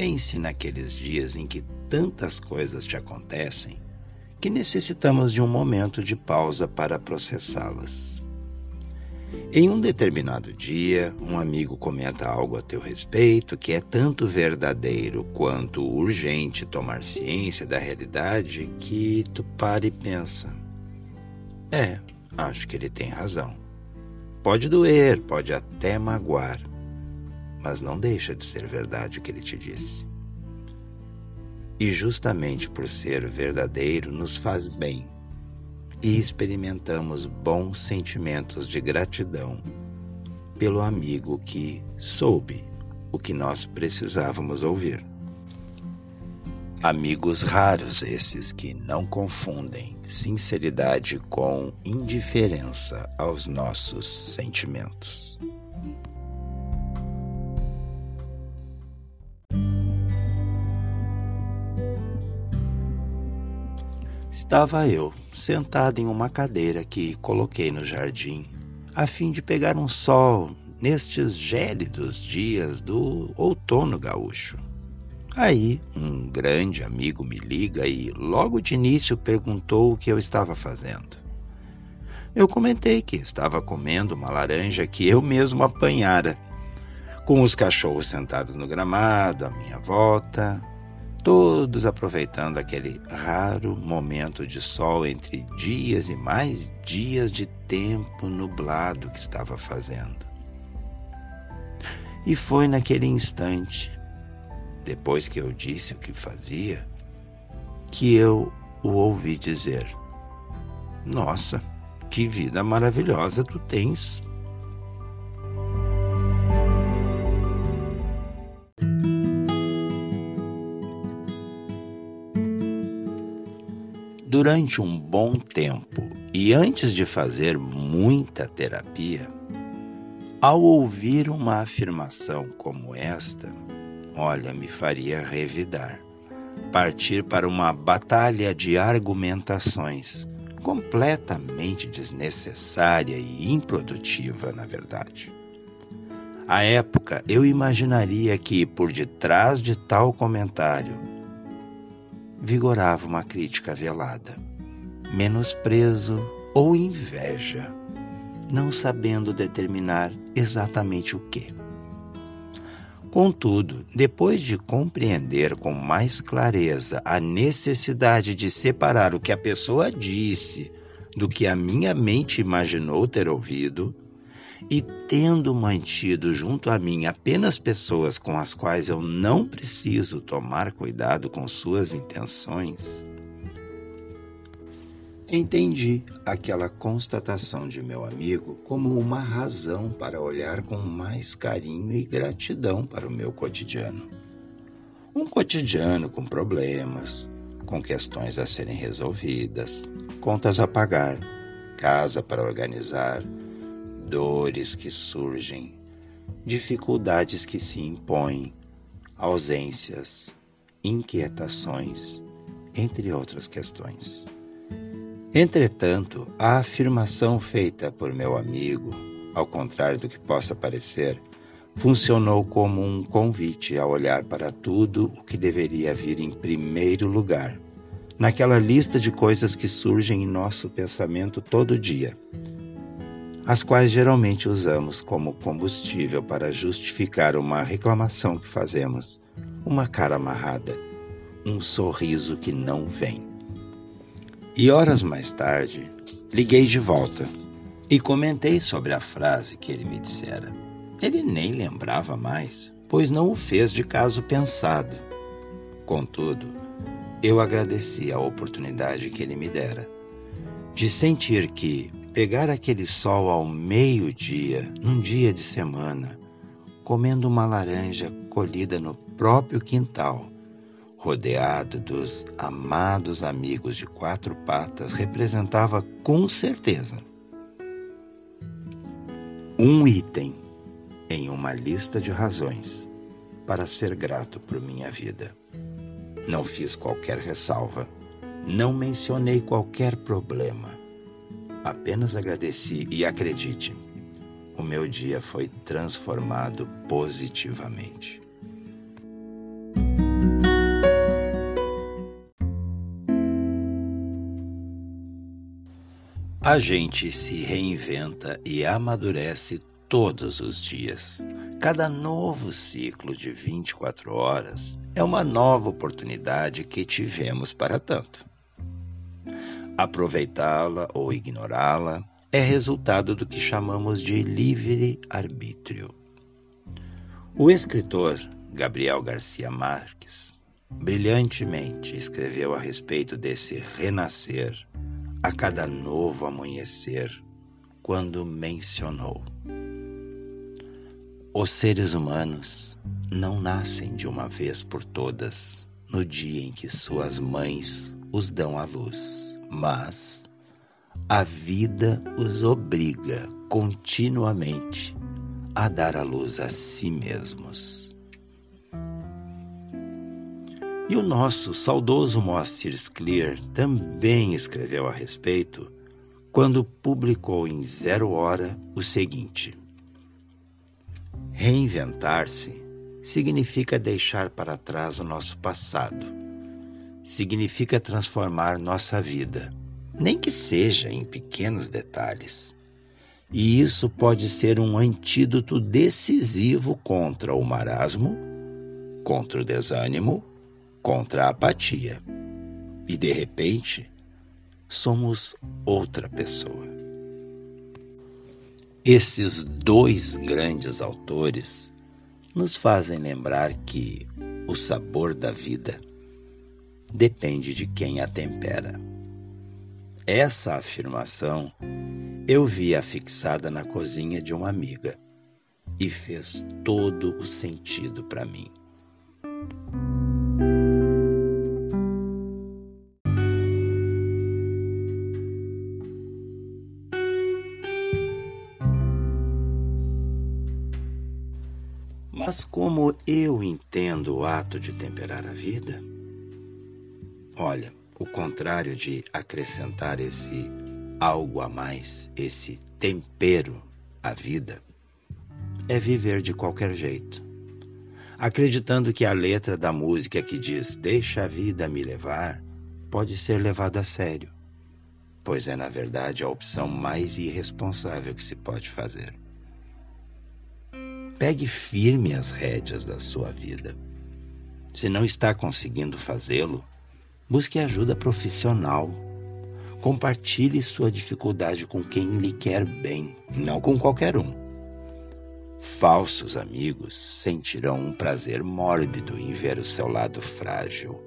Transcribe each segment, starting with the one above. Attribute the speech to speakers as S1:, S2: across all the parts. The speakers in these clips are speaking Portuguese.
S1: Pense naqueles dias em que tantas coisas te acontecem que necessitamos de um momento de pausa para processá-las. Em um determinado dia, um amigo comenta algo a teu respeito que é tanto verdadeiro quanto urgente tomar ciência da realidade que tu para e pensa: É, acho que ele tem razão. Pode doer, pode até magoar, mas não deixa de ser verdade o que ele te disse. E justamente por ser verdadeiro nos faz bem e experimentamos bons sentimentos de gratidão pelo amigo que soube o que nós precisávamos ouvir. Amigos raros esses que não confundem sinceridade com indiferença aos nossos sentimentos. Estava eu, sentado em uma cadeira que coloquei no jardim, a fim de pegar um sol nestes gélidos dias do outono gaúcho. Aí, um grande amigo me liga e, logo de início, perguntou o que eu estava fazendo. Eu comentei que estava comendo uma laranja que eu mesmo apanhara, com os cachorros sentados no gramado à minha volta, todos aproveitando aquele raro momento de sol entre dias e mais dias de tempo nublado que estava fazendo. E foi naquele instante, depois que eu disse o que fazia, que eu o ouvi dizer: Nossa, que vida maravilhosa tu tens! Durante um bom tempo e antes de fazer muita terapia, ao ouvir uma afirmação como esta, olha, me faria revidar, partir para uma batalha de argumentações completamente desnecessária e improdutiva, na verdade. À época, eu imaginaria que por detrás de tal comentário vigorava uma crítica velada, menosprezo ou inveja, não sabendo determinar exatamente o que. Contudo, depois de compreender com mais clareza a necessidade de separar o que a pessoa disse do que a minha mente imaginou ter ouvido, e tendo mantido junto a mim apenas pessoas com as quais eu não preciso tomar cuidado com suas intenções, entendi aquela constatação de meu amigo como uma razão para olhar com mais carinho e gratidão para o meu cotidiano. Um cotidiano com problemas, com questões a serem resolvidas, contas a pagar, casa para organizar dores que surgem, dificuldades que se impõem, ausências, inquietações, entre outras questões. Entretanto, a afirmação feita por meu amigo, ao contrário do que possa parecer, funcionou como um convite a olhar para tudo o que deveria vir em primeiro lugar, naquela lista de coisas que surgem em nosso pensamento todo dia as quais geralmente usamos como combustível para justificar uma reclamação que fazemos, uma cara amarrada, um sorriso que não vem. E horas mais tarde, liguei de volta e comentei sobre a frase que ele me dissera. Ele nem lembrava mais, pois não o fez de caso pensado. Contudo, eu agradeci a oportunidade que ele me dera de sentir que pegar aquele sol ao meio-dia, num dia de semana, comendo uma laranja colhida no próprio quintal, rodeado dos amados amigos de quatro patas, representava com certeza um item em uma lista de razões para ser grato por minha vida. Não fiz qualquer ressalva, não mencionei qualquer problema. Apenas agradeci e acredite, o meu dia foi transformado positivamente. A gente se reinventa e amadurece todos os dias. Cada novo ciclo de 24 horas é uma nova oportunidade que tivemos para tanto. Aproveitá-la ou ignorá-la é resultado do que chamamos de livre-arbítrio. O escritor Gabriel Garcia Marques brilhantemente escreveu a respeito desse renascer a cada novo amanhecer quando mencionou os seres humanos não nascem de uma vez por todas no dia em que suas mães os dão à luz, mas a vida os obriga continuamente a dar à luz a si mesmos. E o nosso saudoso Moacir Scler também escreveu a respeito quando publicou em Zero Hora o seguinte: Reinventar-se significa deixar para trás o nosso passado. Significa transformar nossa vida, nem que seja em pequenos detalhes. E isso pode ser um antídoto decisivo contra o marasmo, contra o desânimo, contra a apatia. E de repente, somos outra pessoa. Esses dois grandes autores nos fazem lembrar que o sabor da vida depende de quem a tempera. Essa afirmação eu vi afixada na cozinha de uma amiga e fez todo o sentido para mim. Mas como eu entendo o ato de temperar a vida? Olha, o contrário de acrescentar esse algo a mais, esse tempero à vida, é viver de qualquer jeito, acreditando que a letra da música que diz Deixa a vida me levar pode ser levada a sério, pois é, na verdade, a opção mais irresponsável que se pode fazer. Pegue firme as rédeas da sua vida. Se não está conseguindo fazê-lo, busque ajuda profissional. Compartilhe sua dificuldade com quem lhe quer bem, não com qualquer um. Falsos amigos sentirão um prazer mórbido em ver o seu lado frágil.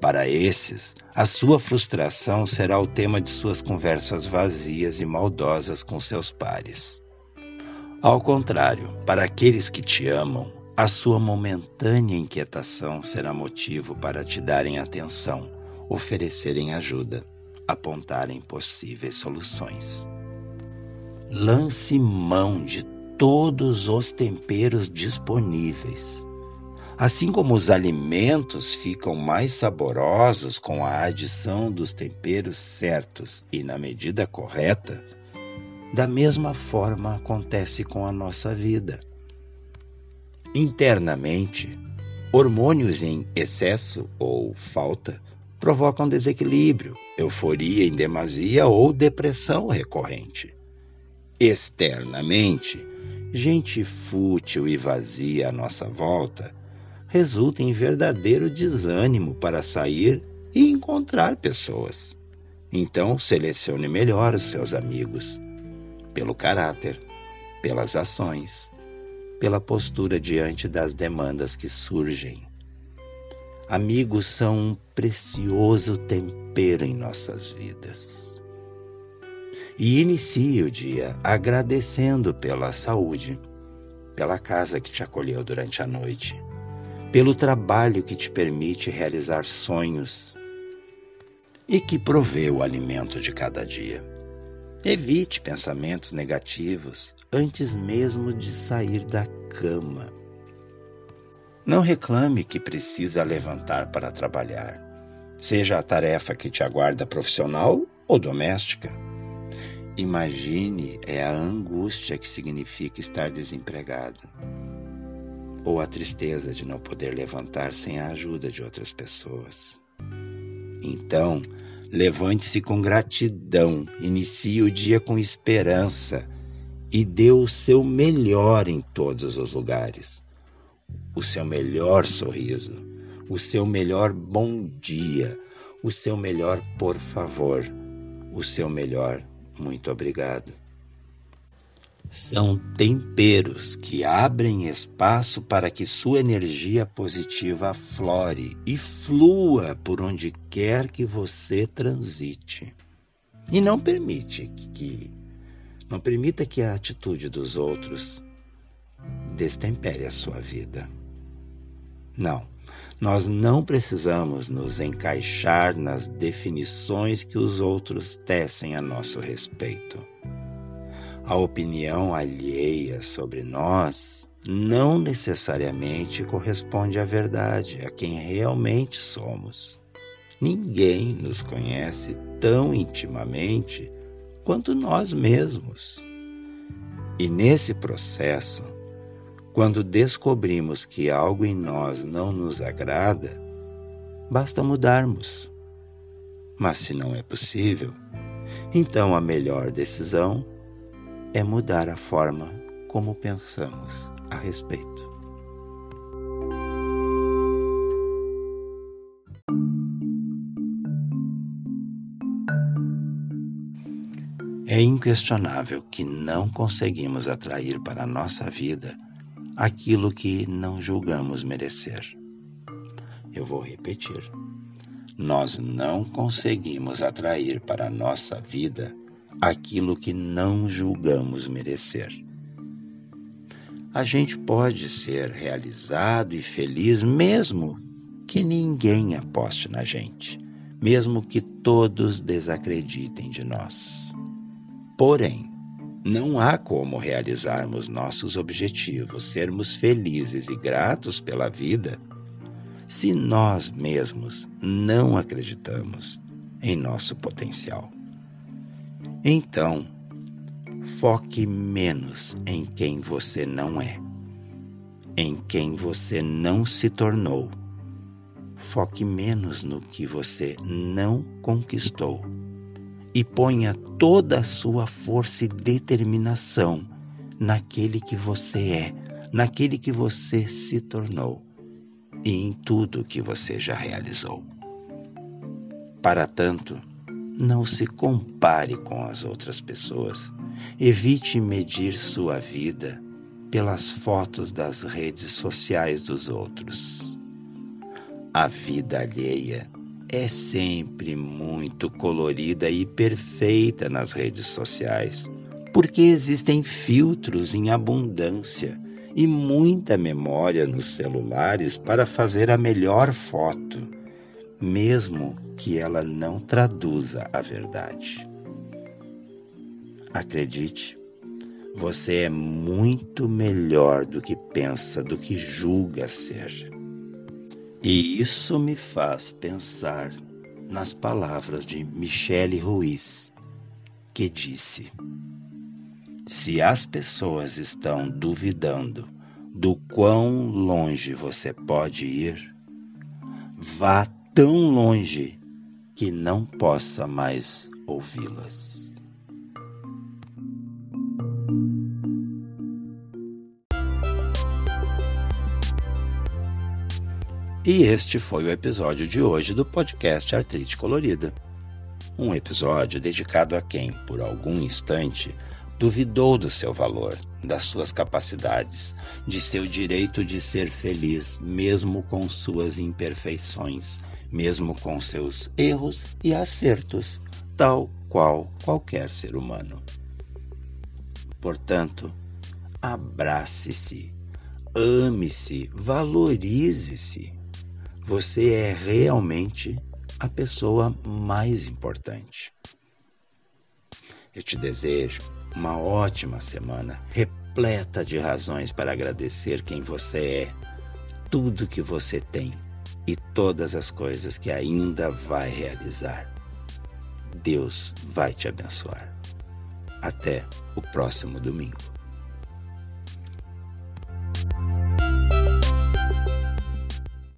S1: Para esses, a sua frustração será o tema de suas conversas vazias e maldosas com seus pares. Ao contrário, para aqueles que te amam, a sua momentânea inquietação será motivo para te darem atenção, oferecerem ajuda, apontarem possíveis soluções. Lance mão de todos os temperos disponíveis. Assim como os alimentos ficam mais saborosos com a adição dos temperos certos e na medida correta, da mesma forma acontece com a nossa vida. Internamente, hormônios em excesso ou falta provocam desequilíbrio, euforia em demasia ou depressão recorrente. Externamente, gente fútil e vazia à nossa volta resulta em verdadeiro desânimo para sair e encontrar pessoas. Então, selecione melhor os seus amigos pelo caráter, pelas ações, pela postura diante das demandas que surgem. Amigos são um precioso tempero em nossas vidas. E inicie o dia agradecendo pela saúde, pela casa que te acolheu durante a noite, pelo trabalho que te permite realizar sonhos e que provê o alimento de cada dia. Evite pensamentos negativos antes mesmo de sair da cama. Não reclame que precisa levantar para trabalhar, seja a tarefa que te aguarda profissional ou doméstica. Imagine é a angústia que significa estar desempregado, ou a tristeza de não poder levantar sem a ajuda de outras pessoas. Então, levante-se com gratidão, inicie o dia com esperança e dê o seu melhor em todos os lugares. O seu melhor sorriso, o seu melhor bom dia, o seu melhor por favor, o seu melhor muito obrigado. São temperos que abrem espaço para que sua energia positiva aflore e flua por onde quer que você transite. E não permite que não permita que a atitude dos outros destempere a sua vida. Não, nós não precisamos nos encaixar nas definições que os outros tecem a nosso respeito. A opinião alheia sobre nós não necessariamente corresponde à verdade, a quem realmente somos. Ninguém nos conhece tão intimamente quanto nós mesmos. E nesse processo, quando descobrimos que algo em nós não nos agrada, basta mudarmos. Mas se não é possível, então a melhor decisão é mudar a forma como pensamos a respeito. É inquestionável que não conseguimos atrair para a nossa vida aquilo que não julgamos merecer. Eu vou repetir. Nós não conseguimos atrair para a nossa vida aquilo que não julgamos merecer. A gente pode ser realizado e feliz mesmo que ninguém aposte na gente, mesmo que todos desacreditem de nós. Porém, não há como realizarmos nossos objetivos, sermos felizes e gratos pela vida, se nós mesmos não acreditamos em nosso potencial. Então, foque menos em quem você não é, em quem você não se tornou. Foque menos no que você não conquistou e ponha toda a sua força e determinação naquele que você é, naquele que você se tornou e em tudo que você já realizou. Para tanto, não se compare com as outras pessoas. Evite medir sua vida pelas fotos das redes sociais dos outros. A vida alheia é sempre muito colorida e perfeita nas redes sociais, porque existem filtros em abundância e muita memória nos celulares para fazer a melhor foto, mesmo que ela não traduza a verdade. Acredite, você é muito melhor do que pensa, do que julga ser. E isso me faz pensar nas palavras de Michele Ruiz, que disse: Se as pessoas estão duvidando do quão longe você pode ir, vá tão longe que não possa mais ouvi-las. E este foi o episódio de hoje do podcast Artrite Colorida. Um episódio dedicado a quem, por algum instante, duvidou do seu valor, das suas capacidades, de seu direito de ser feliz, mesmo com suas imperfeições, mesmo com seus erros e acertos, tal qual qualquer ser humano. Portanto, abrace-se, ame-se, valorize-se. Você é realmente a pessoa mais importante. Eu te desejo uma ótima semana, repleta de razões para agradecer quem você é, tudo que você tem e todas as coisas que ainda vai realizar. Deus vai te abençoar. Até o próximo domingo.